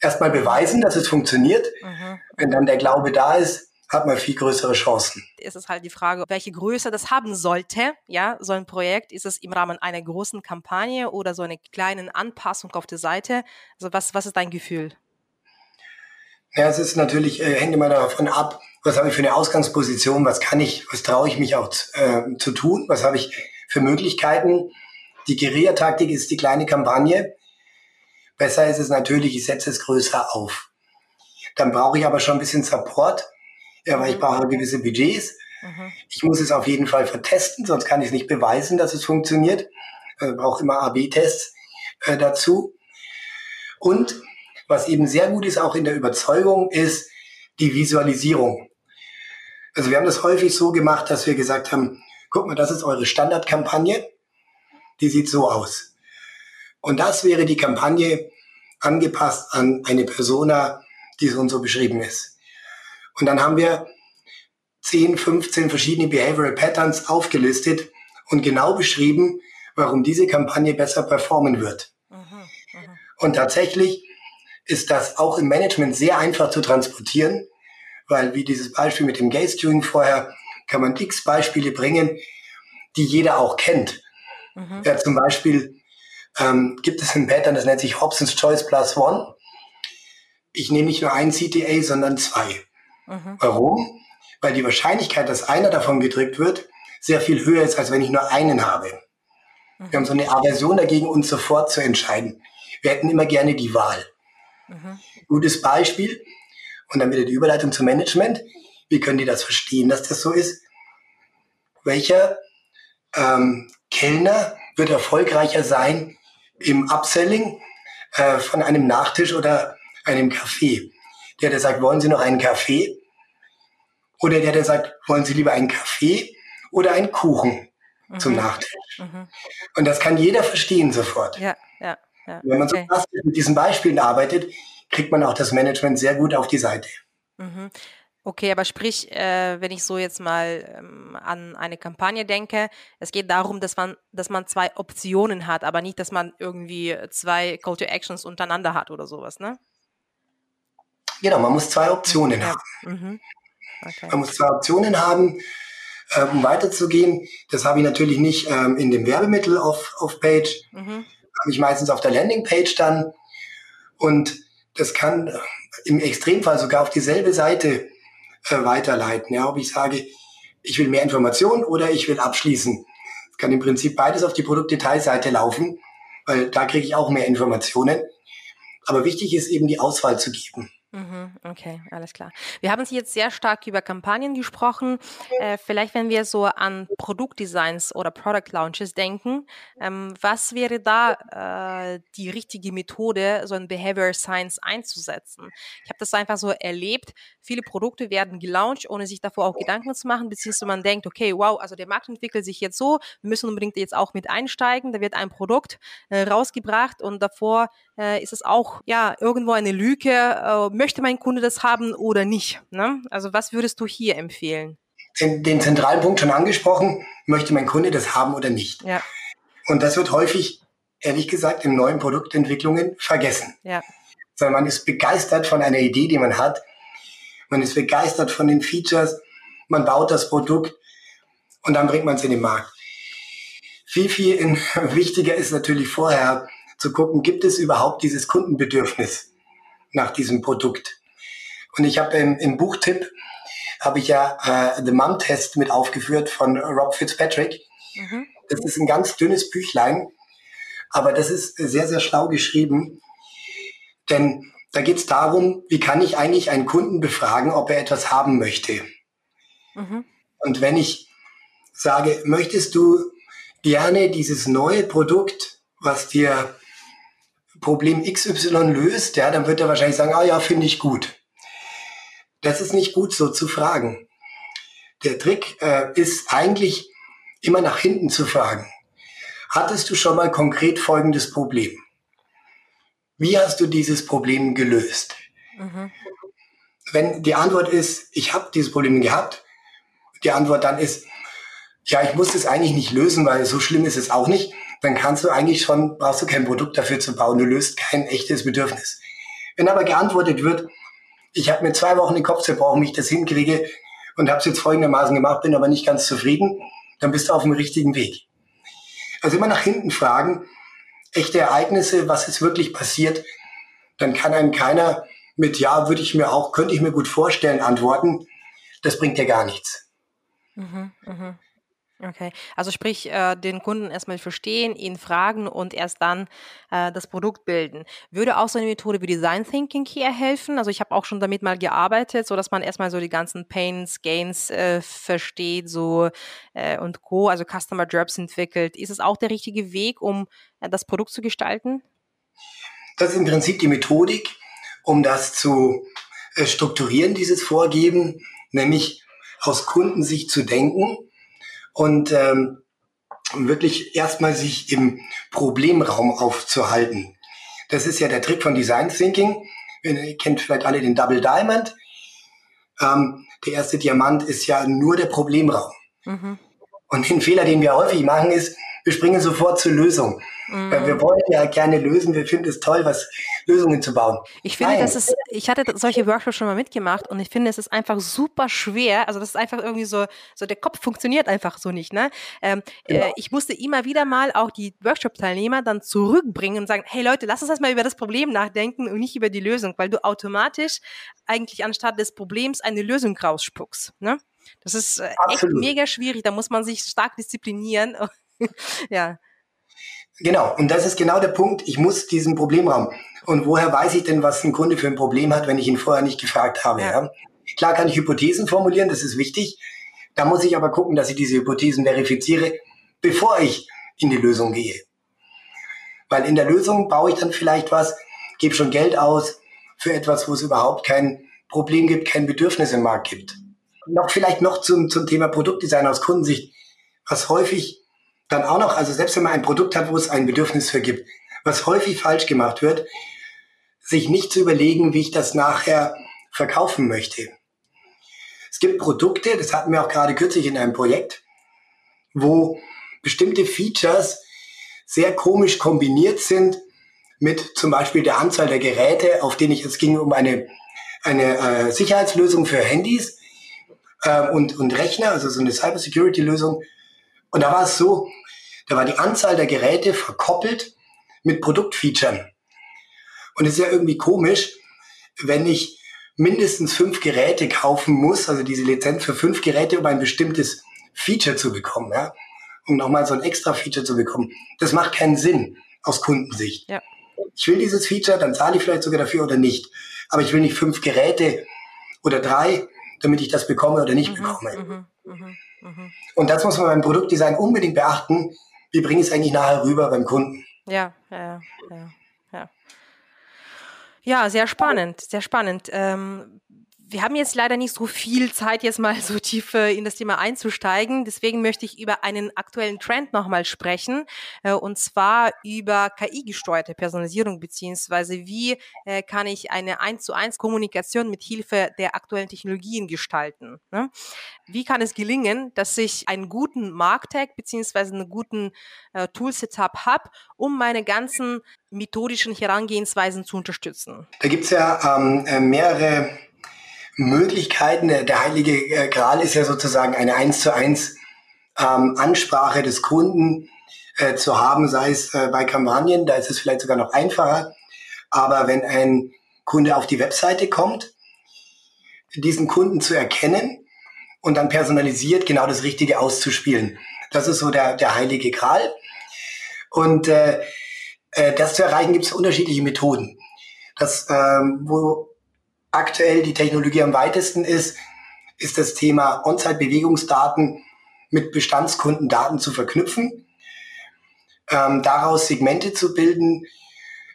Erstmal beweisen, dass es funktioniert. Mhm. Wenn dann der Glaube da ist, hat man viel größere Chancen. Es ist halt die Frage, welche Größe das haben sollte. Ja, so ein Projekt ist es im Rahmen einer großen Kampagne oder so eine kleine Anpassung auf der Seite. Also was, was ist dein Gefühl? Ja, es ist natürlich, äh, hängt immer davon ab, was habe ich für eine Ausgangsposition, was kann ich, was traue ich mich auch äh, zu tun, was habe ich für Möglichkeiten. Die Guerilla-Taktik ist die kleine Kampagne. Besser ist es natürlich, ich setze es größer auf. Dann brauche ich aber schon ein bisschen Support, ja, weil ich brauche gewisse Budgets. Mhm. Ich muss es auf jeden Fall vertesten, sonst kann ich es nicht beweisen, dass es funktioniert. Ich äh, brauche immer AB-Tests äh, dazu. Und was eben sehr gut ist, auch in der Überzeugung, ist die Visualisierung. Also wir haben das häufig so gemacht, dass wir gesagt haben, guck mal, das ist eure Standardkampagne, die sieht so aus. Und das wäre die Kampagne angepasst an eine Persona, die so und so beschrieben ist. Und dann haben wir 10, 15 verschiedene Behavioral Patterns aufgelistet und genau beschrieben, warum diese Kampagne besser performen wird. Mhm, mh. Und tatsächlich ist das auch im Management sehr einfach zu transportieren, weil wie dieses Beispiel mit dem Gaze Tuning vorher, kann man x Beispiele bringen, die jeder auch kennt. Mhm. Ja, zum Beispiel ähm, gibt es ein Pattern, das nennt sich Hobson's Choice Plus One. Ich nehme nicht nur einen CTA, sondern zwei. Mhm. Warum? Weil die Wahrscheinlichkeit, dass einer davon gedrückt wird, sehr viel höher ist, als wenn ich nur einen habe. Mhm. Wir haben so eine Aversion dagegen, uns sofort zu entscheiden. Wir hätten immer gerne die Wahl. Mhm. Gutes Beispiel. Und dann wieder die Überleitung zum Management. Wie können die das verstehen, dass das so ist? Welcher ähm, Kellner wird erfolgreicher sein im Upselling äh, von einem Nachtisch oder einem Kaffee? Der, der sagt, wollen Sie noch einen Kaffee? Oder der, der sagt, wollen Sie lieber einen Kaffee oder einen Kuchen mhm. zum Nachtisch? Mhm. Und das kann jeder verstehen sofort. Ja, ja. Ja, Wenn man okay. so mit diesen Beispielen arbeitet, kriegt man auch das Management sehr gut auf die Seite. Mhm. Okay, aber sprich, äh, wenn ich so jetzt mal ähm, an eine Kampagne denke, es geht darum, dass man, dass man zwei Optionen hat, aber nicht, dass man irgendwie zwei Call to Actions untereinander hat oder sowas, ne? Genau, man muss zwei Optionen ja. haben. Mhm. Okay. Man muss zwei Optionen haben, äh, um weiterzugehen. Das habe ich natürlich nicht ähm, in dem Werbemittel auf, auf Page. Mhm habe ich meistens auf der Landingpage dann und das kann im Extremfall sogar auf dieselbe Seite äh, weiterleiten. Ja, ob ich sage, ich will mehr Informationen oder ich will abschließen. Es kann im Prinzip beides auf die Produktdetailseite laufen, weil da kriege ich auch mehr Informationen. Aber wichtig ist eben die Auswahl zu geben. Mhm, okay, alles klar. Wir haben jetzt sehr stark über Kampagnen gesprochen. Äh, vielleicht, wenn wir so an Produktdesigns oder Product Launches denken, ähm, was wäre da äh, die richtige Methode, so ein Behavior Science einzusetzen? Ich habe das einfach so erlebt. Viele Produkte werden gelauncht, ohne sich davor auch Gedanken zu machen, beziehungsweise man denkt, okay, wow, also der Markt entwickelt sich jetzt so, wir müssen unbedingt jetzt auch mit einsteigen. Da wird ein Produkt äh, rausgebracht und davor äh, ist es auch ja irgendwo eine Lüge äh, möchte mein Kunde das haben oder nicht? Ne? Also was würdest du hier empfehlen? Den, zentralen Punkt schon angesprochen, möchte mein Kunde das haben oder nicht? Ja. Und das wird häufig, ehrlich gesagt, in neuen Produktentwicklungen vergessen. Ja. Sondern man ist begeistert von einer Idee, die man hat. Man ist begeistert von den Features. Man baut das Produkt und dann bringt man es in den Markt. Viel, viel wichtiger ist natürlich vorher zu gucken, gibt es überhaupt dieses Kundenbedürfnis? nach diesem Produkt. Und ich habe im, im Buchtipp habe ich ja äh, The Mom Test mit aufgeführt von Rob Fitzpatrick. Mhm. Das ist ein ganz dünnes Büchlein, aber das ist sehr, sehr schlau geschrieben. Denn da geht es darum, wie kann ich eigentlich einen Kunden befragen, ob er etwas haben möchte. Mhm. Und wenn ich sage, möchtest du gerne dieses neue Produkt, was dir Problem XY löst, ja, dann wird er wahrscheinlich sagen, ah ja, finde ich gut. Das ist nicht gut so zu fragen. Der Trick äh, ist eigentlich immer nach hinten zu fragen. Hattest du schon mal konkret folgendes Problem? Wie hast du dieses Problem gelöst? Mhm. Wenn die Antwort ist, ich habe dieses Problem gehabt, die Antwort dann ist, ja, ich muss es eigentlich nicht lösen, weil so schlimm ist es auch nicht, dann kannst du eigentlich schon, brauchst du kein Produkt dafür zu bauen, du löst kein echtes Bedürfnis. Wenn aber geantwortet wird, ich habe mir zwei Wochen den Kopf zerbrochen, wie ich das hinkriege und habe es jetzt folgendermaßen gemacht, bin aber nicht ganz zufrieden, dann bist du auf dem richtigen Weg. Also immer nach hinten fragen, echte Ereignisse, was ist wirklich passiert, dann kann einem keiner mit Ja, würde ich mir auch, könnte ich mir gut vorstellen, antworten. Das bringt ja gar nichts. Mhm, mh. Okay, also sprich, äh, den Kunden erstmal verstehen, ihn fragen und erst dann äh, das Produkt bilden. Würde auch so eine Methode wie Design Thinking hier helfen? Also ich habe auch schon damit mal gearbeitet, so dass man erstmal so die ganzen Pains, Gains äh, versteht, so äh, und Co. Also Customer Jobs entwickelt. Ist es auch der richtige Weg, um äh, das Produkt zu gestalten? Das ist im Prinzip die Methodik, um das zu äh, strukturieren, dieses Vorgeben, nämlich aus Kundensicht zu denken und ähm, wirklich erstmal sich im Problemraum aufzuhalten. Das ist ja der Trick von Design Thinking. Ihr kennt vielleicht alle den Double Diamond. Ähm, der erste Diamant ist ja nur der Problemraum. Mhm. Und den Fehler, den wir häufig machen, ist, wir springen sofort zur Lösung. Mhm. Wir wollen ja gerne lösen, wir finden es toll, was Lösungen zu bauen. Ich finde, das ist, ich hatte solche Workshops schon mal mitgemacht und ich finde, es ist einfach super schwer. Also das ist einfach irgendwie so, so der Kopf funktioniert einfach so nicht. Ne? Ähm, genau. äh, ich musste immer wieder mal auch die Workshop-Teilnehmer dann zurückbringen und sagen, hey Leute, lass uns erstmal über das Problem nachdenken und nicht über die Lösung, weil du automatisch eigentlich anstatt des Problems eine Lösung rausspuckst. Ne? Das ist äh, echt mega schwierig. Da muss man sich stark disziplinieren. ja. Genau, und das ist genau der Punkt. Ich muss diesen Problemraum. Und woher weiß ich denn, was ein Kunde für ein Problem hat, wenn ich ihn vorher nicht gefragt habe? Ja. ja? Klar kann ich Hypothesen formulieren, das ist wichtig. Da muss ich aber gucken, dass ich diese Hypothesen verifiziere, bevor ich in die Lösung gehe. Weil in der Lösung baue ich dann vielleicht was, gebe schon Geld aus für etwas, wo es überhaupt kein Problem gibt, kein Bedürfnis im Markt gibt. Noch vielleicht noch zum, zum Thema Produktdesign aus Kundensicht, was häufig dann auch noch, also selbst wenn man ein Produkt hat, wo es ein Bedürfnis für gibt, was häufig falsch gemacht wird, sich nicht zu überlegen, wie ich das nachher verkaufen möchte. Es gibt Produkte, das hatten wir auch gerade kürzlich in einem Projekt, wo bestimmte Features sehr komisch kombiniert sind mit zum Beispiel der Anzahl der Geräte, auf denen ich, es ging um eine, eine äh, Sicherheitslösung für Handys äh, und, und Rechner, also so eine Cybersecurity-Lösung, und da war es so, da war die Anzahl der Geräte verkoppelt mit Produktfeaturen. Und es ist ja irgendwie komisch, wenn ich mindestens fünf Geräte kaufen muss, also diese Lizenz für fünf Geräte, um ein bestimmtes Feature zu bekommen, ja, um nochmal so ein extra Feature zu bekommen. Das macht keinen Sinn aus Kundensicht. Ja. Ich will dieses Feature, dann zahle ich vielleicht sogar dafür oder nicht. Aber ich will nicht fünf Geräte oder drei, damit ich das bekomme oder nicht mhm, bekomme. Mhm, mh. Mhm. Und das muss man beim Produktdesign unbedingt beachten. Wie bringe ich es eigentlich nachher rüber beim Kunden? Ja, ja, ja, ja. Ja, sehr spannend, sehr spannend. Ähm, wir haben jetzt leider nicht so viel Zeit, jetzt mal so tief in das Thema einzusteigen. Deswegen möchte ich über einen aktuellen Trend nochmal sprechen, äh, und zwar über KI-gesteuerte Personalisierung, beziehungsweise wie äh, kann ich eine 1 zu 1 Kommunikation mit Hilfe der aktuellen Technologien gestalten. Ne? Wie kann es gelingen, dass ich einen guten Marktag beziehungsweise einen guten äh, Tool-Setup habe, um meine ganzen methodischen Herangehensweisen zu unterstützen? Da gibt es ja ähm, mehrere Möglichkeiten. Der heilige äh, Gral ist ja sozusagen eine eins zu eins ähm, Ansprache des Kunden äh, zu haben, sei es äh, bei Kampagnen, da ist es vielleicht sogar noch einfacher. Aber wenn ein Kunde auf die Webseite kommt, diesen Kunden zu erkennen und dann personalisiert genau das Richtige auszuspielen. Das ist so der, der heilige Gral. Und äh, äh, das zu erreichen gibt es unterschiedliche Methoden. Das, ähm, wo aktuell die Technologie am weitesten ist, ist das Thema On-Site-Bewegungsdaten mit Bestandskundendaten zu verknüpfen, ähm, daraus Segmente zu bilden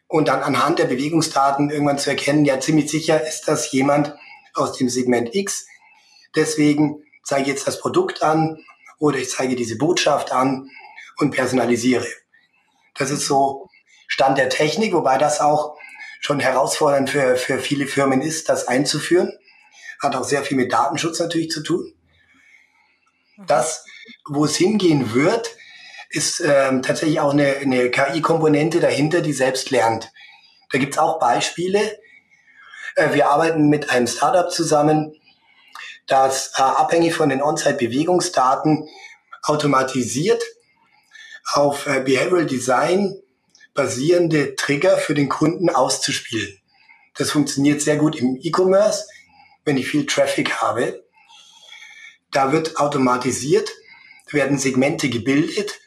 und dann anhand der Bewegungsdaten irgendwann zu erkennen, ja ziemlich sicher ist das jemand aus dem Segment X. Deswegen zeige ich jetzt das Produkt an oder ich zeige diese Botschaft an und personalisiere. Das ist so Stand der Technik, wobei das auch schon herausfordernd für, für viele Firmen ist, das einzuführen. Hat auch sehr viel mit Datenschutz natürlich zu tun. Mhm. Das, wo es hingehen wird, ist ähm, tatsächlich auch eine, eine KI-Komponente dahinter, die selbst lernt. Da gibt's auch Beispiele. Äh, wir arbeiten mit einem Startup zusammen, das äh, abhängig von den On-Site-Bewegungsdaten automatisiert auf äh, Behavioral Design basierende Trigger für den Kunden auszuspielen. Das funktioniert sehr gut im E-Commerce, wenn ich viel Traffic habe. Da wird automatisiert, werden Segmente gebildet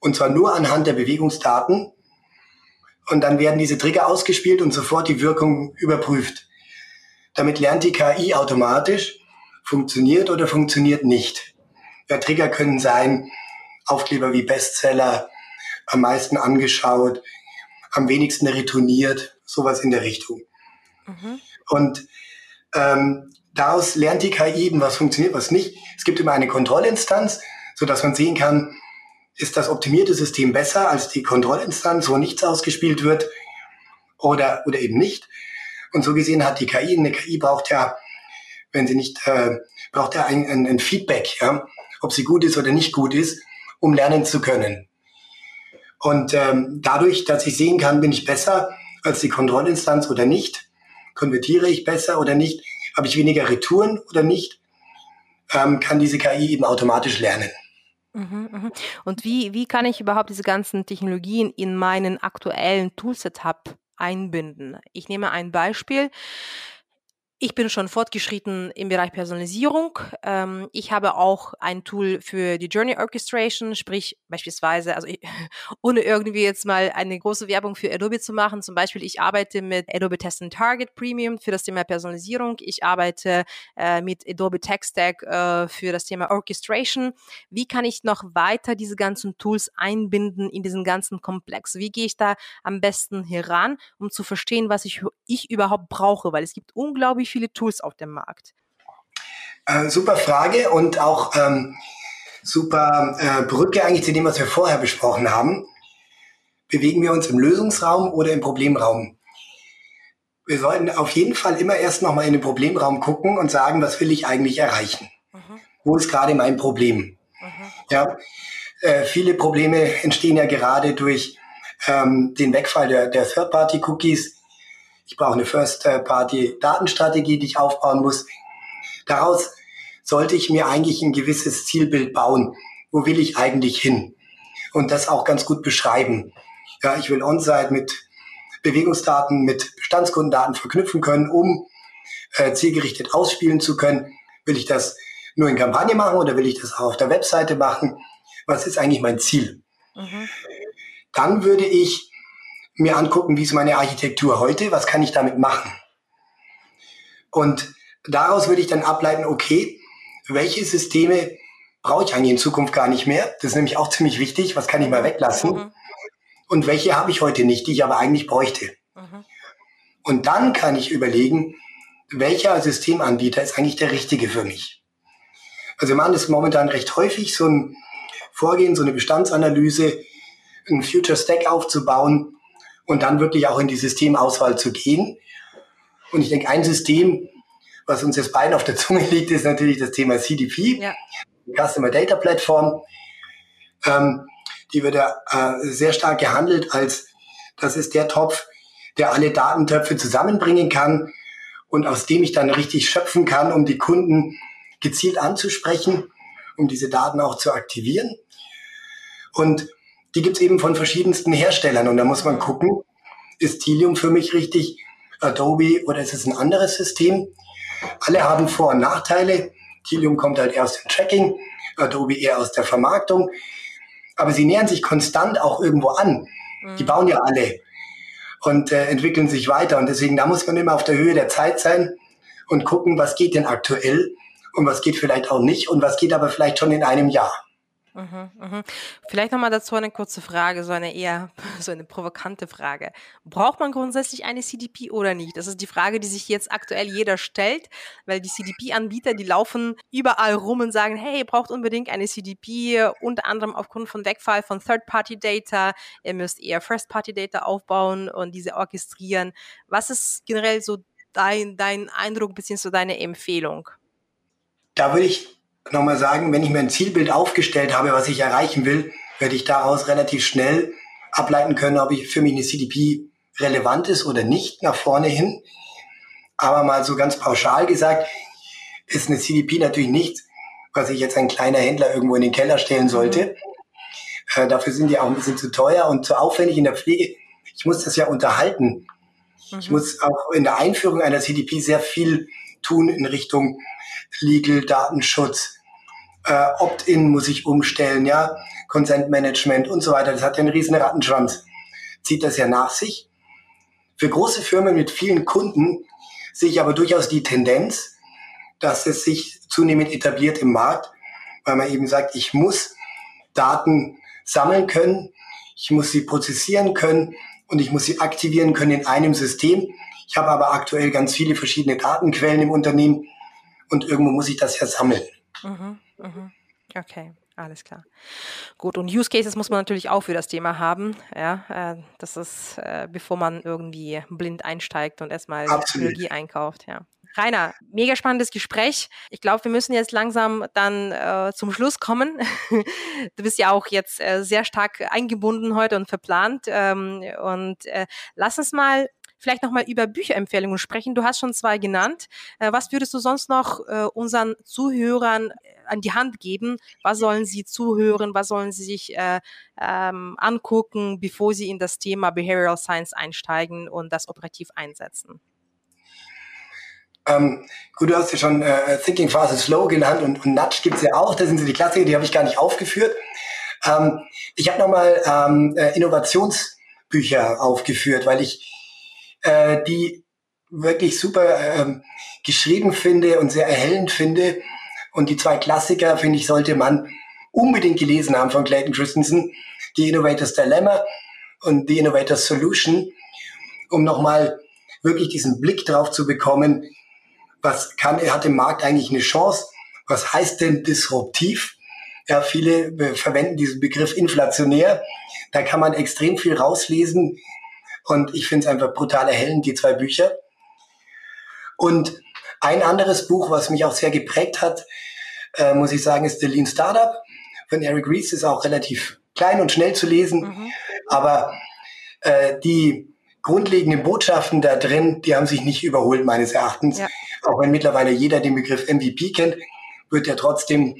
und zwar nur anhand der Bewegungsdaten. Und dann werden diese Trigger ausgespielt und sofort die Wirkung überprüft. Damit lernt die KI automatisch, funktioniert oder funktioniert nicht. Ja, Trigger können sein, Aufkleber wie Bestseller, am meisten angeschaut, am wenigsten retourniert, sowas in der Richtung. Mhm. Und ähm, daraus lernt die KI eben, was funktioniert, was nicht. Es gibt immer eine Kontrollinstanz, so dass man sehen kann, ist das optimierte System besser als die Kontrollinstanz, wo nichts ausgespielt wird oder, oder eben nicht. Und so gesehen hat die KI, eine KI braucht ja, wenn sie nicht, äh, braucht ja ein, ein, ein Feedback, ja, ob sie gut ist oder nicht gut ist, um lernen zu können. Und ähm, dadurch, dass ich sehen kann, bin ich besser als die Kontrollinstanz oder nicht, konvertiere ich besser oder nicht, habe ich weniger Retouren oder nicht, ähm, kann diese KI eben automatisch lernen. Mhm, mhm. Und wie, wie kann ich überhaupt diese ganzen Technologien in meinen aktuellen Toolsetup einbinden? Ich nehme ein Beispiel. Ich bin schon fortgeschritten im Bereich Personalisierung. Ähm, ich habe auch ein Tool für die Journey Orchestration, sprich beispielsweise, also ich, ohne irgendwie jetzt mal eine große Werbung für Adobe zu machen. Zum Beispiel, ich arbeite mit Adobe Test and Target Premium für das Thema Personalisierung. Ich arbeite äh, mit Adobe Tech Stack äh, für das Thema Orchestration. Wie kann ich noch weiter diese ganzen Tools einbinden in diesen ganzen Komplex? Wie gehe ich da am besten heran, um zu verstehen, was ich, ich überhaupt brauche? Weil es gibt unglaublich viele Tools auf dem Markt? Äh, super Frage und auch ähm, super äh, Brücke eigentlich zu dem, was wir vorher besprochen haben. Bewegen wir uns im Lösungsraum oder im Problemraum? Wir sollten auf jeden Fall immer erst nochmal in den Problemraum gucken und sagen, was will ich eigentlich erreichen? Mhm. Wo ist gerade mein Problem? Mhm. Ja, äh, viele Probleme entstehen ja gerade durch ähm, den Wegfall der, der Third-Party-Cookies ich brauche eine First-Party-Datenstrategie, die ich aufbauen muss. Daraus sollte ich mir eigentlich ein gewisses Zielbild bauen. Wo will ich eigentlich hin? Und das auch ganz gut beschreiben. Ja, ich will On-Site mit Bewegungsdaten, mit Bestandskundendaten verknüpfen können, um äh, zielgerichtet ausspielen zu können. Will ich das nur in Kampagne machen oder will ich das auch auf der Webseite machen? Was ist eigentlich mein Ziel? Mhm. Dann würde ich mir angucken, wie ist meine Architektur heute, was kann ich damit machen. Und daraus würde ich dann ableiten, okay, welche Systeme brauche ich eigentlich in Zukunft gar nicht mehr? Das ist nämlich auch ziemlich wichtig, was kann ich mal weglassen? Mhm. Und welche habe ich heute nicht, die ich aber eigentlich bräuchte? Mhm. Und dann kann ich überlegen, welcher Systemanbieter ist eigentlich der richtige für mich? Also wir machen das momentan recht häufig, so ein Vorgehen, so eine Bestandsanalyse, ein Future Stack aufzubauen, und dann wirklich auch in die Systemauswahl zu gehen. Und ich denke, ein System, was uns jetzt beiden auf der Zunge liegt, ist natürlich das Thema CDP, ja. Customer Data Platform. Ähm, die wird ja äh, sehr stark gehandelt als, das ist der Topf, der alle Datentöpfe zusammenbringen kann und aus dem ich dann richtig schöpfen kann, um die Kunden gezielt anzusprechen, um diese Daten auch zu aktivieren. Und die gibt's eben von verschiedensten Herstellern und da muss man gucken, ist Tilium für mich richtig, Adobe oder ist es ein anderes System? Alle haben Vor- und Nachteile Tilium kommt halt eher aus dem Tracking, Adobe eher aus der Vermarktung. Aber sie nähern sich konstant auch irgendwo an. Mhm. Die bauen ja alle und äh, entwickeln sich weiter. Und deswegen, da muss man immer auf der Höhe der Zeit sein und gucken, was geht denn aktuell und was geht vielleicht auch nicht und was geht aber vielleicht schon in einem Jahr. Mhm, mhm. Vielleicht nochmal dazu eine kurze Frage, so eine eher so eine provokante Frage. Braucht man grundsätzlich eine CDP oder nicht? Das ist die Frage, die sich jetzt aktuell jeder stellt, weil die CDP-Anbieter, die laufen überall rum und sagen, hey, ihr braucht unbedingt eine CDP, unter anderem aufgrund von Wegfall von Third-Party-Data. Ihr müsst eher First-Party-Data aufbauen und diese orchestrieren. Was ist generell so dein, dein Eindruck bzw. deine Empfehlung? Da würde ich nochmal sagen, wenn ich mir ein Zielbild aufgestellt habe, was ich erreichen will, werde ich daraus relativ schnell ableiten können, ob ich für mich eine CDP relevant ist oder nicht nach vorne hin. Aber mal so ganz pauschal gesagt, ist eine CDP natürlich nichts, was ich jetzt ein kleiner Händler irgendwo in den Keller stellen sollte. Äh, dafür sind die auch ein bisschen zu teuer und zu aufwendig in der Pflege. Ich muss das ja unterhalten. Mhm. Ich muss auch in der Einführung einer CDP sehr viel tun in Richtung Legal, Datenschutz, äh, Opt-in muss ich umstellen, ja, Consent Management und so weiter. Das hat ja einen riesen Rattenschwanz. Zieht das ja nach sich. Für große Firmen mit vielen Kunden sehe ich aber durchaus die Tendenz, dass es sich zunehmend etabliert im Markt, weil man eben sagt, ich muss Daten sammeln können, ich muss sie prozessieren können und ich muss sie aktivieren können in einem System. Ich habe aber aktuell ganz viele verschiedene Datenquellen im Unternehmen und irgendwo muss ich das ja sammeln. Mhm, mhm. Okay, alles klar. Gut, und Use Cases muss man natürlich auch für das Thema haben. Ja, äh, das ist, äh, bevor man irgendwie blind einsteigt und erstmal Technologie einkauft. Ja. Rainer, mega spannendes Gespräch. Ich glaube, wir müssen jetzt langsam dann äh, zum Schluss kommen. du bist ja auch jetzt äh, sehr stark eingebunden heute und verplant. Ähm, und äh, lass uns mal vielleicht nochmal über Bücherempfehlungen sprechen. Du hast schon zwei genannt. Äh, was würdest du sonst noch äh, unseren Zuhörern an die Hand geben? Was sollen sie zuhören? Was sollen sie sich äh, ähm, angucken, bevor sie in das Thema Behavioral Science einsteigen und das operativ einsetzen? Ähm, gut, du hast ja schon äh, Thinking Fast and Slow genannt und, und Nudge gibt es ja auch. Das sind so die Klassiker, die habe ich gar nicht aufgeführt. Ähm, ich habe nochmal ähm, Innovationsbücher aufgeführt, weil ich äh, die wirklich super ähm, geschrieben finde und sehr erhellend finde. Und die zwei Klassiker, finde ich, sollte man unbedingt gelesen haben von Clayton Christensen. The Innovator's Dilemma und The Innovator's Solution, um nochmal wirklich diesen Blick drauf zu bekommen, was kann, hat im Markt eigentlich eine Chance? Was heißt denn disruptiv? Ja, viele verwenden diesen Begriff inflationär. Da kann man extrem viel rauslesen, und ich finde es einfach brutal erhellend, die zwei Bücher. Und ein anderes Buch, was mich auch sehr geprägt hat, äh, muss ich sagen, ist The Lean Startup von Eric Ries. Ist auch relativ klein und schnell zu lesen. Mhm. Aber äh, die grundlegenden Botschaften da drin, die haben sich nicht überholt, meines Erachtens. Ja. Auch wenn mittlerweile jeder den Begriff MVP kennt, wird er trotzdem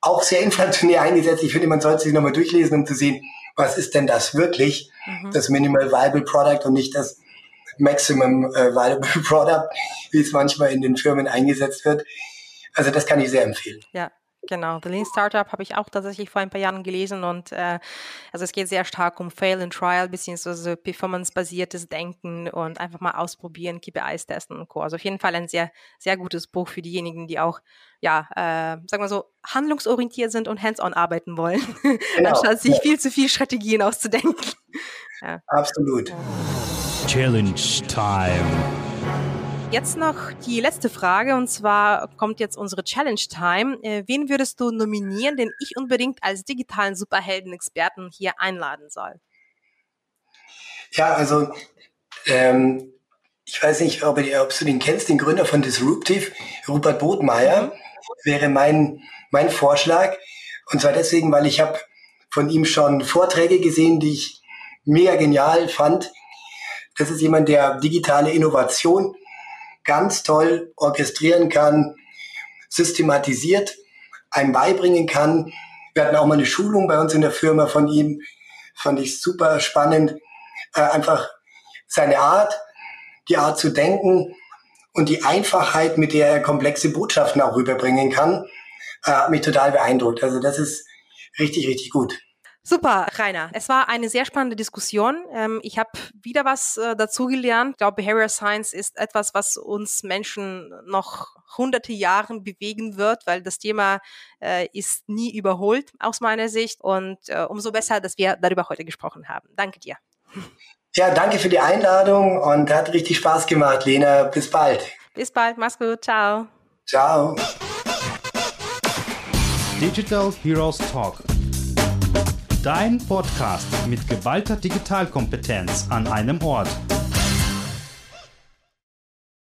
auch sehr inflationär eingesetzt. Ich finde, man sollte sich nochmal durchlesen, um zu sehen, was ist denn das wirklich, mhm. das Minimal Viable Product und nicht das Maximum äh, Viable Product, wie es manchmal in den Firmen eingesetzt wird. Also das kann ich sehr empfehlen. Ja, Genau, The Lean Startup habe ich auch tatsächlich vor ein paar Jahren gelesen und äh, also es geht sehr stark um Fail and Trial beziehungsweise performance-basiertes Denken und einfach mal ausprobieren, KPIs testen und Co. Also auf jeden Fall ein sehr, sehr gutes Buch für diejenigen, die auch, ja, äh, sagen wir so, handlungsorientiert sind und hands-on arbeiten wollen, genau. anstatt sich ja. viel zu viel Strategien auszudenken. ja. Absolut. Challenge Time. Jetzt noch die letzte Frage und zwar kommt jetzt unsere Challenge Time. Äh, wen würdest du nominieren, den ich unbedingt als digitalen Superhelden-Experten hier einladen soll? Ja, also ähm, ich weiß nicht, ob, ob, du den kennst, den Gründer von Disruptive, Rupert Bodmeier, mhm. wäre mein, mein Vorschlag. Und zwar deswegen, weil ich habe von ihm schon Vorträge gesehen, die ich mega genial fand. Das ist jemand, der digitale Innovation ganz toll orchestrieren kann, systematisiert einem beibringen kann. Wir hatten auch mal eine Schulung bei uns in der Firma von ihm, fand ich super spannend. Äh, einfach seine Art, die Art zu denken und die Einfachheit, mit der er komplexe Botschaften auch rüberbringen kann, äh, hat mich total beeindruckt. Also das ist richtig, richtig gut. Super, Rainer. Es war eine sehr spannende Diskussion. Ähm, ich habe wieder was äh, dazugelernt. Ich glaube, Behavioral Science ist etwas, was uns Menschen noch hunderte Jahre bewegen wird, weil das Thema äh, ist nie überholt aus meiner Sicht. Und äh, umso besser, dass wir darüber heute gesprochen haben. Danke dir. Ja, danke für die Einladung und hat richtig Spaß gemacht, Lena. Bis bald. Bis bald. Mach's gut. Ciao. Ciao. Digital Heroes Talk. Dein Podcast mit geballter Digitalkompetenz an einem Ort.